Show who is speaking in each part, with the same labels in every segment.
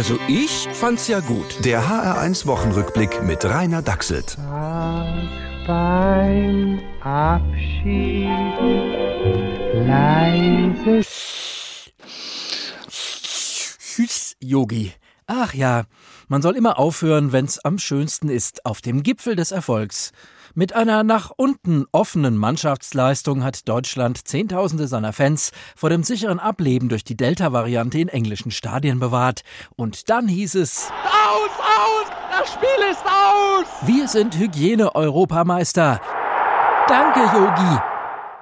Speaker 1: Also ich fand's ja gut.
Speaker 2: Der HR1 Wochenrückblick mit Rainer Dachselt.
Speaker 3: beim Abschied leise
Speaker 4: Tschüss, Yogi. Ach ja, man soll immer aufhören, wenn's am schönsten ist, auf dem Gipfel des Erfolgs. Mit einer nach unten offenen Mannschaftsleistung hat Deutschland Zehntausende seiner Fans vor dem sicheren Ableben durch die Delta-Variante in englischen Stadien bewahrt. Und dann hieß es,
Speaker 5: Aus, aus! Das Spiel ist aus!
Speaker 4: wir sind Hygiene-Europameister. Danke, Yogi.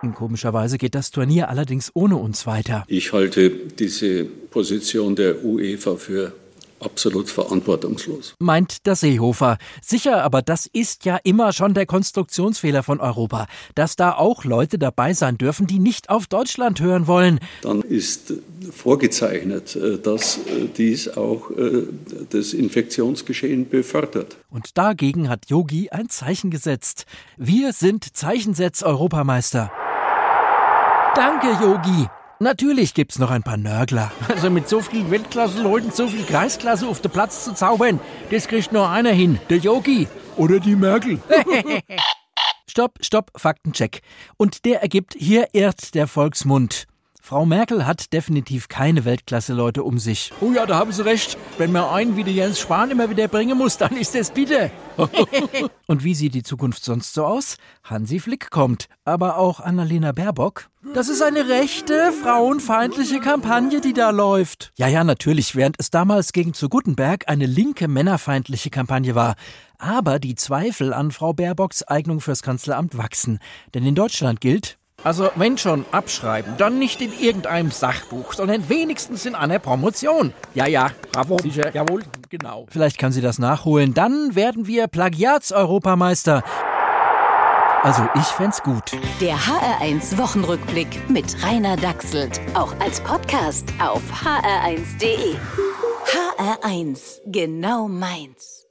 Speaker 4: Und Komischerweise geht das Turnier allerdings ohne uns weiter.
Speaker 6: Ich halte diese Position der UEFA für absolut verantwortungslos.
Speaker 4: meint der Seehofer. Sicher, aber das ist ja immer schon der Konstruktionsfehler von Europa, dass da auch Leute dabei sein dürfen, die nicht auf Deutschland hören wollen.
Speaker 6: Dann ist vorgezeichnet, äh, dass äh, dies auch äh, das Infektionsgeschehen befördert.
Speaker 4: Und dagegen hat Yogi ein Zeichen gesetzt. Wir sind Zeichensetz-Europameister. Danke, Yogi. Natürlich gibt's noch ein paar Nörgler. Also mit so vielen Weltklasse-Leuten so viel Kreisklasse auf den Platz zu zaubern, das kriegt nur einer hin, der Yogi. Oder die Merkel. Stopp, stopp, Faktencheck. Und der ergibt, hier irrt der Volksmund. Frau Merkel hat definitiv keine Weltklasse-Leute um sich. Oh ja, da haben Sie recht. Wenn man einen wie der Jens Spahn immer wieder bringen muss, dann ist es bitte. Und wie sieht die Zukunft sonst so aus? Hansi Flick kommt, aber auch Annalena Baerbock. Das ist eine rechte, frauenfeindliche Kampagne, die da läuft. Ja, ja, natürlich, während es damals gegen zu Guttenberg eine linke, männerfeindliche Kampagne war. Aber die Zweifel an Frau Baerbocks Eignung fürs Kanzleramt wachsen. Denn in Deutschland gilt, also wenn schon abschreiben, dann nicht in irgendeinem Sachbuch, sondern wenigstens in einer Promotion. Ja, ja, bravo. Sicher, jawohl, genau. Vielleicht kann sie das nachholen. Dann werden wir Plagiats-Europameister. Also ich fänd's gut.
Speaker 7: Der HR1 Wochenrückblick mit Rainer Dachselt. Auch als Podcast auf hr1.de. HR1, genau meins.